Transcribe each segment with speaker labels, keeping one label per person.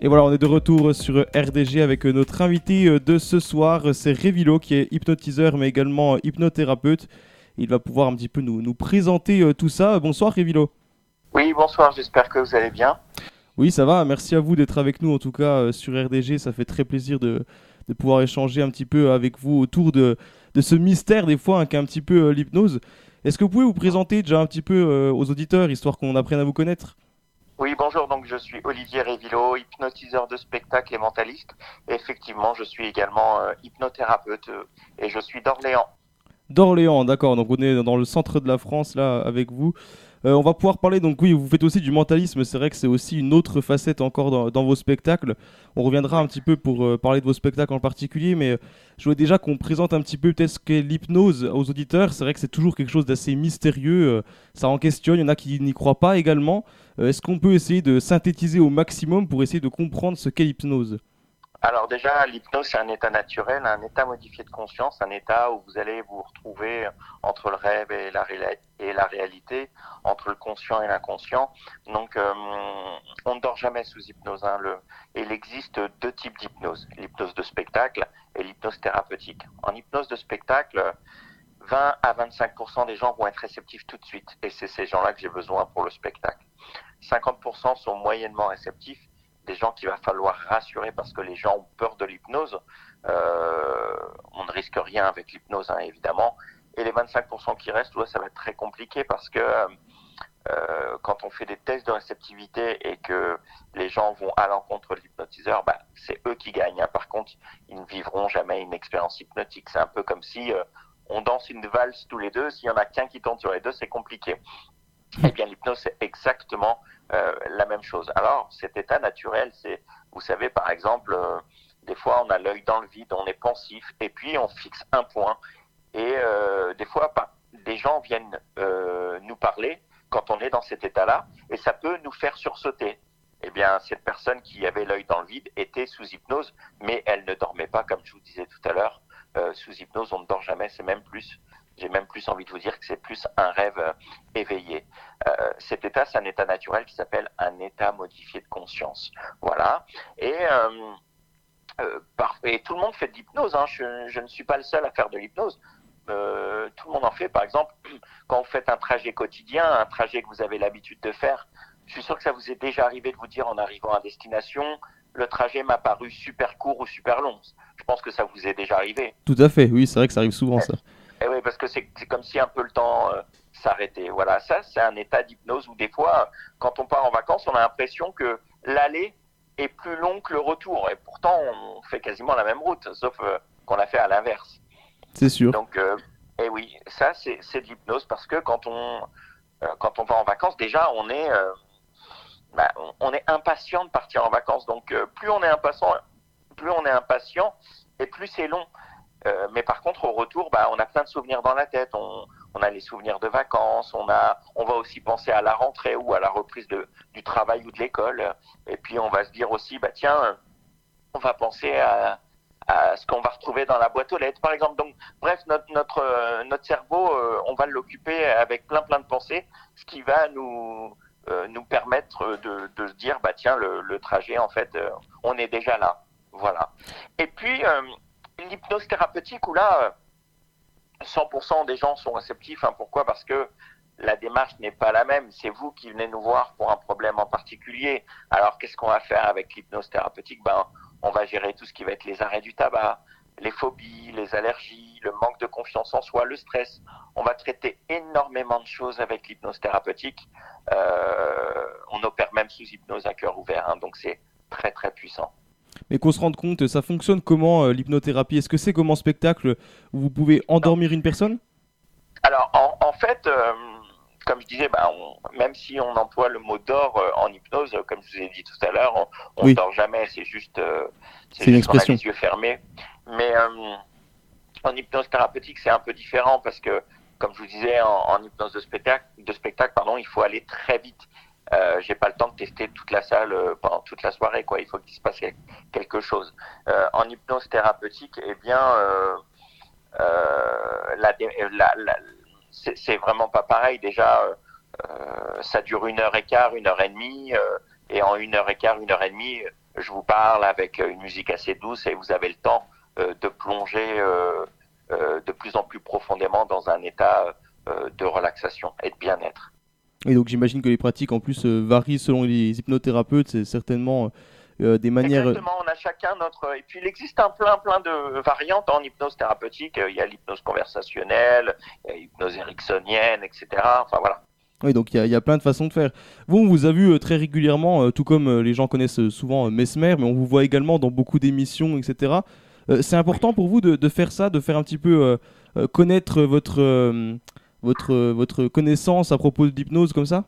Speaker 1: Et voilà, on est de retour sur RDG avec notre invité de ce soir, c'est Révilo qui est hypnotiseur mais également hypnothérapeute. Il va pouvoir un petit peu nous, nous présenter tout ça. Bonsoir Révilo.
Speaker 2: Oui, bonsoir, j'espère que vous allez bien.
Speaker 1: Oui, ça va, merci à vous d'être avec nous en tout cas sur RDG, ça fait très plaisir de, de pouvoir échanger un petit peu avec vous autour de, de ce mystère des fois hein, qu'est un petit peu l'hypnose. Est-ce que vous pouvez vous présenter déjà un petit peu aux auditeurs, histoire qu'on apprenne à vous connaître?
Speaker 2: Oui, bonjour, donc je suis Olivier Révilo, hypnotiseur de spectacle et mentaliste. Effectivement, je suis également euh, hypnothérapeute euh, et je suis d'Orléans.
Speaker 1: D'Orléans, d'accord, donc on est dans le centre de la France là avec vous. Euh, on va pouvoir parler, donc oui, vous faites aussi du mentalisme, c'est vrai que c'est aussi une autre facette encore dans, vos spectacles. On reviendra un petit peu pour euh, parler de vos spectacles en particulier, mais euh, je voulais déjà qu'on présente un petit peu peut-être ce qu'est l'hypnose aux auditeurs. C'est vrai que c'est toujours quelque chose d'assez mystérieux, ça en questionne, il y en a qui n'y croient pas également. Est-ce qu'on peut essayer de synthétiser au maximum pour essayer de comprendre ce qu'est l'hypnose?
Speaker 2: Alors déjà, l'hypnose, c'est un état naturel, un état modifié de conscience, un état où vous allez vous retrouver entre le rêve et la, réalité, entre le conscient et l'inconscient. Donc, euh, on ne dort jamais sous hypnose. Hein, il existe deux types d'hypnose, l'hypnose de spectacle et l'hypnose thérapeutique. En hypnose de spectacle, 20 à 25% des gens vont être réceptifs tout de suite, et c'est ces gens-là que j'ai besoin pour le spectacle. 50% sont moyennement réceptifs gens qu'il va falloir rassurer parce que les gens ont peur de l'hypnose. Euh, on ne risque rien avec l'hypnose, hein, évidemment. Et les 25% qui restent, ça va être très compliqué parce que euh, quand on fait des tests de réceptivité et que les gens vont à l'encontre de l'hypnotiseur, bah, c'est eux qui gagnent. Hein. Par contre, ils ne vivront jamais une expérience hypnotique. C'est un peu comme si euh, on danse une valse tous les deux. S'il y en a qu'un qui tombe sur les deux, c'est compliqué. Eh bien, l'hypnose, c'est exactement euh, la même chose. Alors, cet état naturel, c'est, vous savez, par exemple, euh, des fois, on a l'œil dans le vide, on est pensif, et puis on fixe un point. Et euh, des fois, des gens viennent nous parler quand on est dans cet état-là, et ça peut nous faire sursauter. Eh bien, cette personne qui avait l'œil dans le vide était sous hypnose, mais elle ne dormait pas, comme je vous disais tout à l'heure. sous hypnose, on ne dort jamais, c'est même plus j'ai même plus envie de vous dire que c'est plus un rêve euh, éveillé. Euh, cet état, c'est un état naturel qui s'appelle un état modifié de conscience. Voilà. Et, euh, et tout le monde fait de l'hypnose. Hein. Je, je, ne suis pas le seul à faire de l'hypnose. tout le monde en fait. Par exemple, quand vous faites un trajet quotidien, un trajet que vous avez l'habitude de faire, je suis sûr que ça vous est déjà arrivé de vous dire en arrivant à destination, le trajet m'a paru super court ou super long. Je pense que ça vous est déjà arrivé.
Speaker 1: Tout à fait, oui, c'est vrai que ça arrive souvent ça.
Speaker 2: Eh oui, parce que c'est comme si un peu le temps euh, s'arrêtait. Voilà, ça c'est un état d'hypnose où des fois, quand on part en vacances, on a l'impression que l'aller est plus long que le retour. Et pourtant, on fait quasiment la même route, sauf euh, qu'on l'a fait à l'inverse.
Speaker 1: C'est sûr.
Speaker 2: Donc, euh, eh oui, ça c'est de l'hypnose parce que quand on, quand on va en vacances, déjà, on est, bah, on, est impatient de partir en vacances. Donc, plus on est impatient, plus on est impatient et plus c'est long. Euh, mais par contre, au retour, bah, on a plein de souvenirs dans la tête. On, a les souvenirs de vacances. On a, on va aussi penser à la rentrée ou à la reprise de, du travail ou de l'école. Et puis, on va se dire aussi, bah tiens, on va penser à, à ce qu'on va retrouver dans la boîte aux lettres, par exemple. Donc, bref, notre notre euh, notre cerveau, euh, on va l'occuper avec plein plein de pensées, ce qui va nous nous permettre de, de se dire, bah tiens, le, le trajet, en fait, on est déjà là. Voilà. Et puis l'hypnose thérapeutique où là, 100% des gens sont réceptifs. Hein. pourquoi? Parce que la démarche n'est pas la même. C'est vous qui venez nous voir pour un problème en particulier. Alors, qu'est-ce qu'on va faire avec l'hypnose thérapeutique? Ben, On va gérer tout ce qui va être les arrêts du tabac, les phobies, les allergies, le manque de confiance en soi, le stress. On va traiter énormément de choses avec l'hypnose thérapeutique. Euh, on opère même sous hypnose à cœur ouvert. Hein. donc, c'est très, très puissant
Speaker 1: mais qu'on se rende compte, ça fonctionne comment euh, l'hypnothérapie? Est-ce que c'est comme en spectacle où vous pouvez endormir une personne?
Speaker 2: Alors, en, fait, euh, comme je disais, bah, même si on emploie le mot d'or euh, en hypnose, comme je vous ai dit tout à l'heure, on ne dort jamais, c'est juste,
Speaker 1: c'est une expression.
Speaker 2: les yeux fermés. Mais en hypnose thérapeutique, c'est un peu différent parce que, comme je vous disais, en, hypnose de spectacle, de spectacle pardon, il faut aller très vite. Euh, j'ai pas le temps de tester toute la salle euh, pendant toute la soirée quoi. Il faut qu'il se passe quelque chose. Euh, en hypnose thérapeutique eh bien la, la, la c'est vraiment pas pareil. Déjà ça dure une heure et quart une heure et demie et en une heure et quart, une heure et demie, je vous parle avec une musique assez douce et vous avez le temps de plonger de plus en plus profondément dans un état de relaxation et de bien-être.
Speaker 1: Et donc j'imagine que les pratiques en plus varient selon les hypnothérapeutes, c'est certainement des manières.
Speaker 2: Exactement, on a chacun notre. Et puis il existe un plein plein de variantes en hypnose thérapeutique. Il y a l'hypnose conversationnelle, il y a l'hypnose ericksonienne, etc. Enfin voilà.
Speaker 1: Oui, donc il y, a plein de façons de faire. Vous, on vous a vu très régulièrement, tout comme les gens connaissent souvent Mesmer, mais on vous voit également dans beaucoup d'émissions, etc. c'est important pour vous de, de, faire ça, de faire un petit peu connaître votre, votre, votre connaissance à propos de l'hypnose comme ça?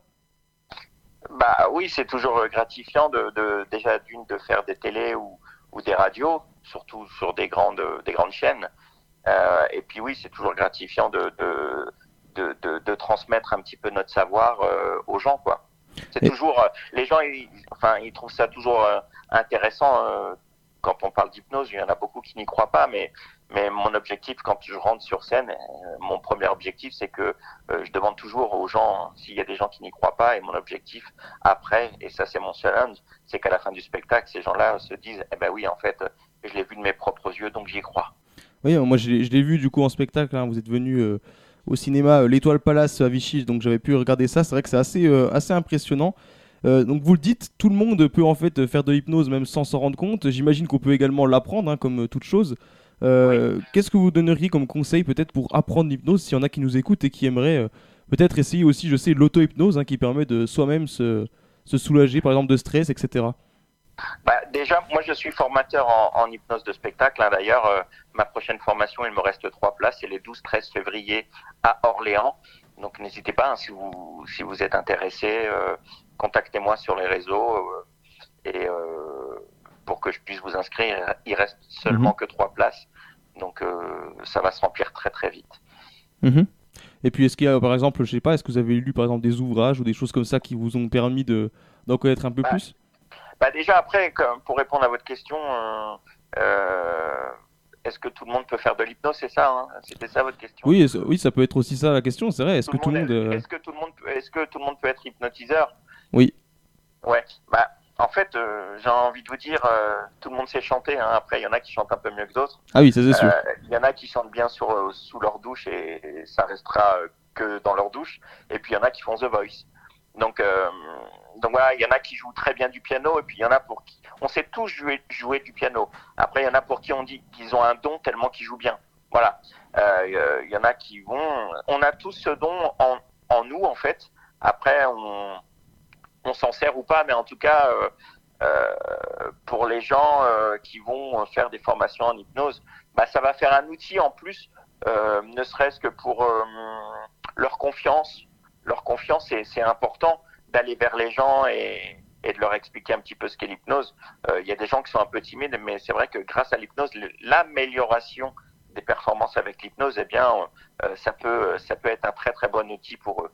Speaker 2: Bah oui, c'est toujours gratifiant de, de déjà d'une de faire des télés ou, ou, des radios, surtout sur des grandes des grandes chaînes. Euh, et puis oui, c'est toujours gratifiant de de, de, de, transmettre un petit peu notre savoir euh, aux gens, quoi. C'est toujours euh, les gens, ils, enfin, ils trouvent ça toujours euh, intéressant euh, quand on parle d'hypnose. Il y en a beaucoup qui n'y croient pas, mais mais mon objectif, quand je rentre sur scène, euh, mon premier objectif, c'est que euh, je demande toujours aux gens s'il y a des gens qui n'y croient pas. Et mon objectif après, et ça c'est mon challenge, c'est qu'à la fin du spectacle, ces gens-là se disent, eh ben oui, en fait, je l'ai vu de mes propres yeux, donc j'y crois.
Speaker 1: Oui, moi je l'ai vu du coup en spectacle. Hein. Vous êtes venu euh, au cinéma l'Étoile Palace à Vichy, donc j'avais pu regarder ça. C'est vrai que c'est assez, assez impressionnant. donc vous le dites, tout le monde peut en fait faire de l'hypnose même sans s'en rendre compte. J'imagine qu'on peut également l'apprendre, hein, comme toute chose. Euh, qu'est-ce que vous donneriez comme conseil peut-être pour apprendre l'hypnose s'il y en a qui nous écoutent et qui aimeraient euh, peut-être essayer aussi, je sais, l'auto-hypnose hein, qui permet de soi-même se, se, soulager par exemple de stress, etc.
Speaker 2: Bah, déjà, moi je suis formateur en, hypnose de spectacle. Hein. D'ailleurs, euh, ma prochaine formation, il me reste trois places, c'est les 12-13 février à Orléans. Donc n'hésitez pas, hein, si, vous, si vous êtes intéressé, contactez-moi sur les réseaux. et pour que je puisse vous inscrire, il reste seulement mhm. que trois places. Donc euh, ça va se remplir très très vite.
Speaker 1: Mhm. Et puis est-ce qu'il y a par exemple, je sais pas, est-ce que vous avez lu par exemple des ouvrages ou des choses comme ça qui vous ont permis de d'en connaître un peu
Speaker 2: bah,
Speaker 1: plus?
Speaker 2: bah Déjà après, pour répondre à votre question, euh, euh, est-ce que tout le monde peut faire de l'hypnose? C'est ça, hein? C'était ça votre question?
Speaker 1: Oui, oui, ça peut être aussi ça la question, c'est vrai. Est-ce que tout le monde,
Speaker 2: est-ce que tout le monde, est-ce que tout le monde peut être hypnotiseur?
Speaker 1: Oui.
Speaker 2: Ouais. Bah en fait, euh, j'ai envie de vous dire, euh, tout le monde sait chanter. Hein. Après, il y en a qui chantent un peu mieux que d'autres.
Speaker 1: Ah oui, ça c'est sûr. Euh,
Speaker 2: il y en a qui chantent bien sur, sous leur douche et, ça restera que dans leur douche. Et puis il y en a qui font The Voice. Donc, donc voilà, il y en a qui jouent très bien du piano et puis il y en a pour qui on sait tous jouer, jouer du piano. Après, il y en a pour qui on dit qu'ils ont un don tellement qu'ils jouent bien. Voilà. Il y en a qui vont. On a tous ce don en, en nous en fait. Après, on on s'en sert ou pas, mais en tout cas, euh, euh, pour les gens euh, qui vont faire des formations en hypnose, bah, ça va faire un outil en plus, ne serait-ce que pour leur confiance. Leur confiance, c'est important d'aller vers les gens et, de leur expliquer un petit peu ce qu'est l'hypnose. Il y a des gens qui sont un peu timides, mais c'est vrai que grâce à l'hypnose, l'amélioration des performances avec l'hypnose, eh bien, ça peut, ça peut être un très très bon outil pour eux.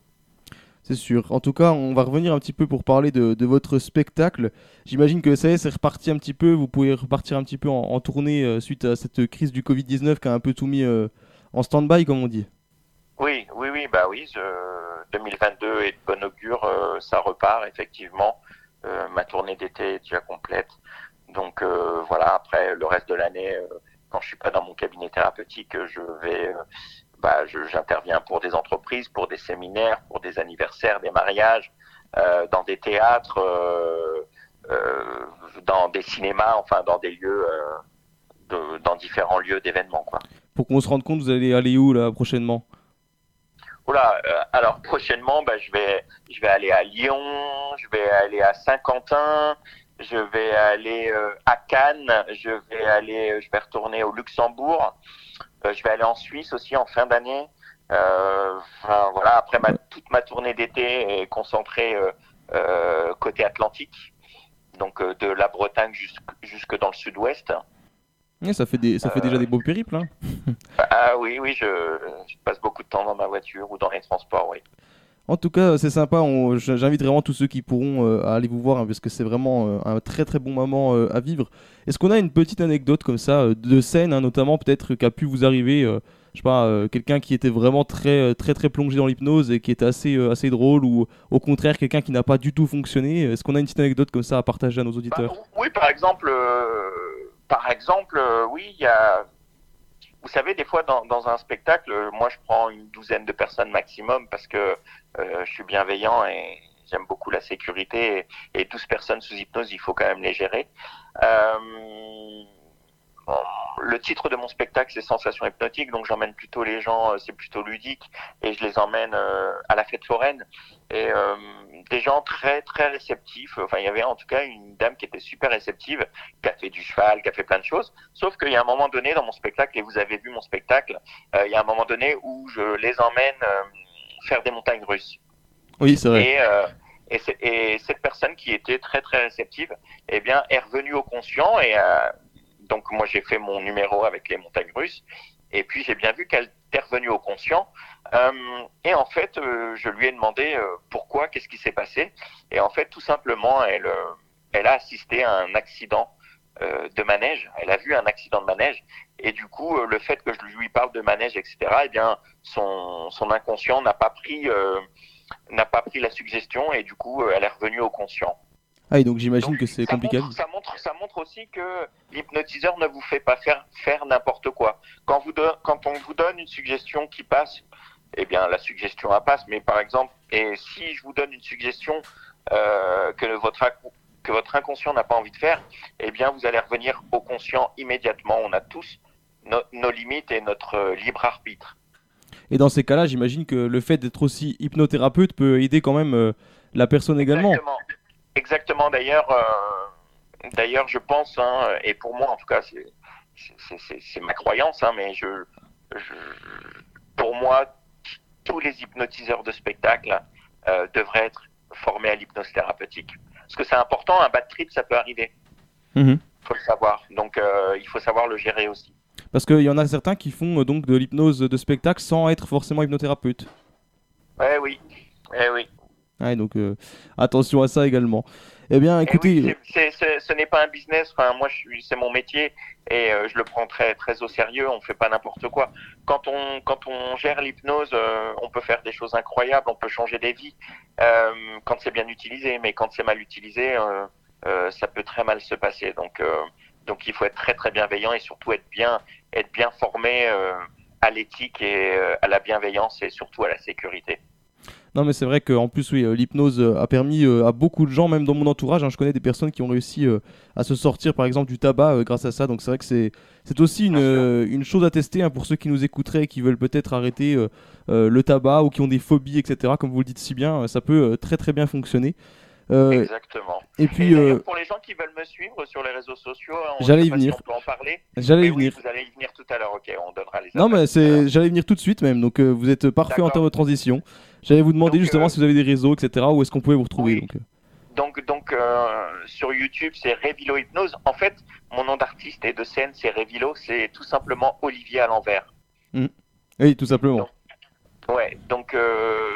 Speaker 1: C'est sûr. En tout cas, on va revenir un petit peu pour parler de, votre spectacle. J'imagine que ça y est, c'est reparti un petit peu. Vous pouvez repartir un petit peu en, tournée euh, suite à cette crise du Covid-19 qui a un peu tout mis euh, en stand-by, comme on dit.
Speaker 2: Oui, oui, oui, bah oui. 2022 est de bon augure. Euh, ça repart, effectivement. ma tournée d'été est déjà complète. Donc voilà, après le reste de l'année, quand je suis pas dans mon cabinet thérapeutique, je vais bah, j'interviens pour des entreprises, pour des séminaires, pour des anniversaires, des mariages, euh, dans des théâtres, euh, euh, dans des cinémas, enfin dans des lieux, de, dans différents lieux d'événements. Quoi.
Speaker 1: Pour qu'on se rende compte, vous allez aller où là prochainement?
Speaker 2: Oula, alors prochainement, bah, je vais, je vais aller à Lyon, je vais aller à Saint-Quentin, je vais aller à Cannes, je vais aller, je vais retourner au Luxembourg. Euh, je vais aller en Suisse aussi en fin d'année. Euh, voilà, après ma, toute ma tournée d'été est concentrée euh, côté Atlantique, donc de la Bretagne jusque, dans le sud-ouest.
Speaker 1: ça fait, des, ça fait déjà des beaux périples. Hein.
Speaker 2: ah oui, oui, je, passe beaucoup de temps dans ma voiture ou dans les transports, oui.
Speaker 1: En tout cas, c'est sympa. J'invite vraiment tous ceux qui pourront à aller vous voir, hein, parce que c'est vraiment un très très bon moment à vivre. Est-ce qu'on a une petite anecdote comme ça, de scène, hein, notamment peut-être, qui a pu vous arriver, je sais pas, quelqu'un qui était vraiment très, très, très plongé dans l'hypnose et qui était assez, assez drôle ou au contraire quelqu'un qui n'a pas du tout fonctionné? Est-ce qu'on a une petite anecdote comme ça à partager à nos auditeurs? bah,
Speaker 2: Oui, par exemple, par exemple, oui, il y a vous savez, des fois dans, dans, un spectacle, moi je prends une douzaine de personnes maximum parce que euh, je suis bienveillant et j'aime beaucoup la sécurité et, et, 12 personnes sous hypnose, il faut quand même les gérer. Euh, le titre de mon spectacle, c'est Sensation hypnotique, donc j'emmène plutôt les gens, euh, c'est plutôt ludique, et je les emmène euh, à la fête foraine. Et euh, des gens très très réceptifs. Enfin, il y avait en tout cas une dame qui était super réceptive, qui a fait du cheval, qui a fait plein de choses. Sauf qu'il y a un moment donné dans mon spectacle, et vous avez vu mon spectacle, il y a un moment donné où je les emmène faire des montagnes russes.
Speaker 1: Oui, c'est vrai.
Speaker 2: Et, et, et, cette personne qui était très très réceptive, eh bien, est revenue au conscient et donc moi j'ai fait mon numéro avec les montagnes russes et puis j'ai bien vu qu'elle était revenue au conscient euh, et en fait euh, je lui ai demandé euh, pourquoi, qu'est-ce qui s'est passé et en fait tout simplement elle elle a assisté à un accident de manège, elle a vu un accident de manège et du coup le fait que je lui parle de manège etc eh bien son son inconscient n'a pas pris n'a pas pris la suggestion et du coup elle est revenue au conscient.
Speaker 1: Ah, et donc j'imagine que c'est compliqué.
Speaker 2: ça, montre, ça montre aussi que l'hypnotiseur ne vous fait pas faire, faire n'importe quoi. Quand, vous quand on vous donne une suggestion qui passe, eh bien la suggestion elle passe. Mais par exemple, et si je vous donne une suggestion euh, que, votre, que votre inconscient n'a pas envie de faire, eh bien vous allez revenir au conscient immédiatement. On a tous nos limites et notre euh, libre arbitre.
Speaker 1: Et dans ces cas-là, j'imagine que le fait d'être aussi hypnothérapeute peut aider quand même euh, la personne également.
Speaker 2: Exactement. D'ailleurs, euh, d'ailleurs, je pense, hein, et pour moi, en tout cas, c'est ma croyance, hein, mais je, pour moi, tous les hypnotiseurs de spectacle euh, devraient être formés à l'hypnose thérapeutique. Parce que c'est important, un bad trip, ça peut arriver. Il mhm. faut le savoir. Donc, il faut savoir le gérer aussi.
Speaker 1: Parce qu'il y en a certains qui font donc de l'hypnose de spectacle sans être forcément hypnothérapeute.
Speaker 2: Ouais, oui. Eh oui
Speaker 1: donc euh, attention à ça également. Eh bien, écoutez,
Speaker 2: ce n'est pas un business. Enfin, moi, c'est mon métier et euh, je le prends très très au sérieux. On fait pas n'importe quoi. Quand on quand on gère l'hypnose, euh, on peut faire des choses incroyables. On peut changer des vies quand c'est bien utilisé. Mais quand c'est mal utilisé, ça peut très mal se passer. Donc donc il faut être très très bienveillant et surtout être bien être bien formé à l'éthique et à la bienveillance et surtout à la sécurité.
Speaker 1: Non, mais c'est vrai qu'en plus, oui, euh, l'hypnose euh, a permis euh, à beaucoup de gens, même dans mon entourage, hein, je connais des personnes qui ont réussi à se sortir, par exemple, du tabac grâce à ça. Donc c'est vrai que c'est, c'est aussi une, une, chose à tester hein, pour ceux qui nous écouteraient et qui veulent peut-être arrêter le tabac ou qui ont des phobies, etc. Comme vous le dites si bien, ça peut très très bien fonctionner.
Speaker 2: Exactement.
Speaker 1: Et puis,
Speaker 2: pour les gens qui veulent me suivre sur les réseaux sociaux,
Speaker 1: j'allais y venir.
Speaker 2: on peut en parler.
Speaker 1: J'allais y venir.
Speaker 2: vous allez y venir tout à l'heure. Ok, on donnera les.
Speaker 1: Non, mais c'est, j'allais venir tout de suite même. Donc vous êtes parfait en termes de transition. J'allais vous demander justement euh, si vous avez des réseaux, etc. Où est-ce qu'on pouvait vous retrouver donc. Euh.
Speaker 2: Donc, donc euh, sur YouTube, c'est Révilo Hypnose. En fait, mon nom d'artiste et de scène, c'est Révilo. C'est tout simplement Olivier à l'envers.
Speaker 1: Hmm. Oui, tout simplement.
Speaker 2: ouais, donc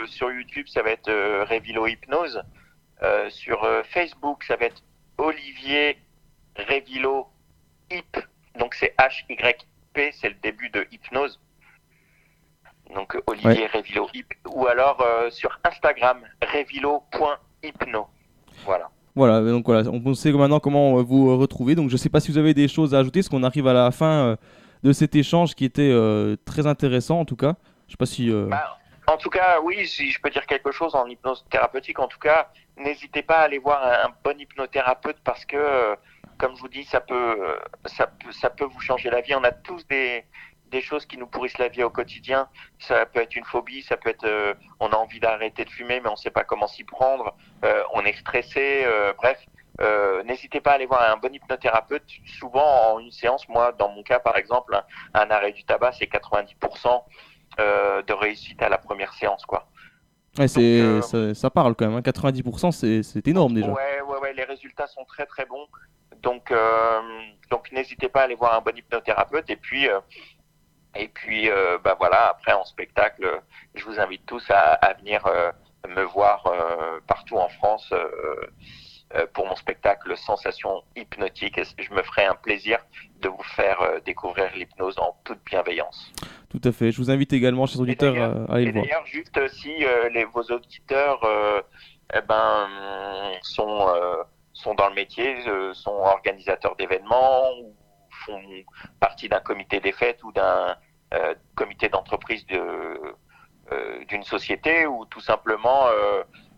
Speaker 2: sur YouTube, ça va être Révilo Hypnose. Sur Facebook, ça va être Olivier Révilo Hip. Donc c'est H-Y-P, c'est le début de hypnose donc Olivier Révilo, ou alors euh, sur Instagram, revilo.hypno. Voilà.
Speaker 1: Voilà, donc voilà, on sait maintenant comment euh, vous retrouver. Donc je ne sais pas si vous avez des choses à ajouter, parce qu'on arrive à la fin euh, de cet échange qui était très intéressant en tout cas. Je sais pas si.
Speaker 2: Bah, en tout cas, oui, si je peux dire quelque chose en hypnose thérapeutique, en tout cas, n'hésitez pas à aller voir un, bon hypnothérapeute parce que, comme je vous dis, ça peut, ça peut, ça peut vous changer la vie. On a tous des, des choses qui nous pourrissent la vie au quotidien. Ça peut être une phobie, ça peut être euh, on a envie d'arrêter de fumer mais on ne sait pas comment s'y prendre, euh, on est stressé, euh, bref. N'hésitez pas à aller voir un bon hypnothérapeute. Souvent, en une séance, moi, dans mon cas, par exemple, un, arrêt du tabac, c'est 90% de réussite à la première séance, quoi.
Speaker 1: Ouais, c'est, ça, parle quand même. 90%, hein. c'est, énorme déjà.
Speaker 2: Ouais, ouais, ouais, les résultats sont très très bons. Donc, donc n'hésitez pas à aller voir un bon hypnothérapeute. Et puis, et puis, euh, bah voilà, après en spectacle, je vous invite tous à, à venir euh, me voir euh, partout en France pour mon spectacle Sensation hypnotique. Et je me ferai un plaisir de vous faire découvrir l'hypnose en toute bienveillance.
Speaker 1: Tout à fait. Je vous invite également, chers auditeurs, à, aller le voir.
Speaker 2: D'ailleurs, juste si les, vos auditeurs eh ben, sont, sont dans le métier, sont organisateurs d'événements ou font partie d'un comité des fêtes ou d'un comité d'entreprise de d'une société ou tout simplement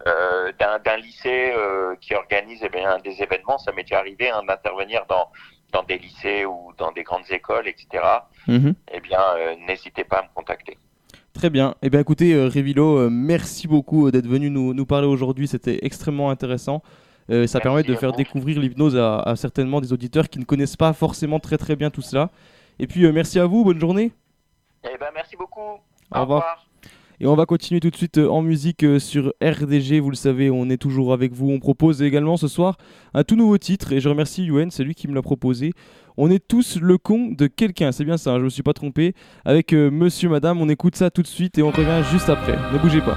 Speaker 2: euh, d'un lycée euh, qui organise eh bien, des événements. Ça m'est déjà arrivé hein, d'intervenir dans, dans des lycées ou dans des grandes écoles, etc. Mhm. Eh bien, euh, n'hésitez pas à me contacter.
Speaker 1: Très bien. Eh bien, écoutez, Révilo, merci beaucoup d'être venu nous, nous parler aujourd'hui. C'était extrêmement intéressant. ça permet de faire découvrir l'hypnose à, certainement des auditeurs qui ne connaissent pas forcément très très bien tout cela. Et puis, merci à vous. Bonne journée.
Speaker 2: Eh ben, merci beaucoup.
Speaker 1: Au, revoir. Et on va continuer tout de suite euh, en musique euh, sur RDG. Vous le savez, on est toujours avec vous. On propose également ce soir un tout nouveau titre. Et je remercie Yuen, c'est lui qui me l'a proposé. On est tous le con de quelqu'un. C'est bien ça, hein, je me suis pas trompé. Avec euh, Monsieur, Madame, on écoute ça tout de suite et on revient juste après. Ne bougez pas.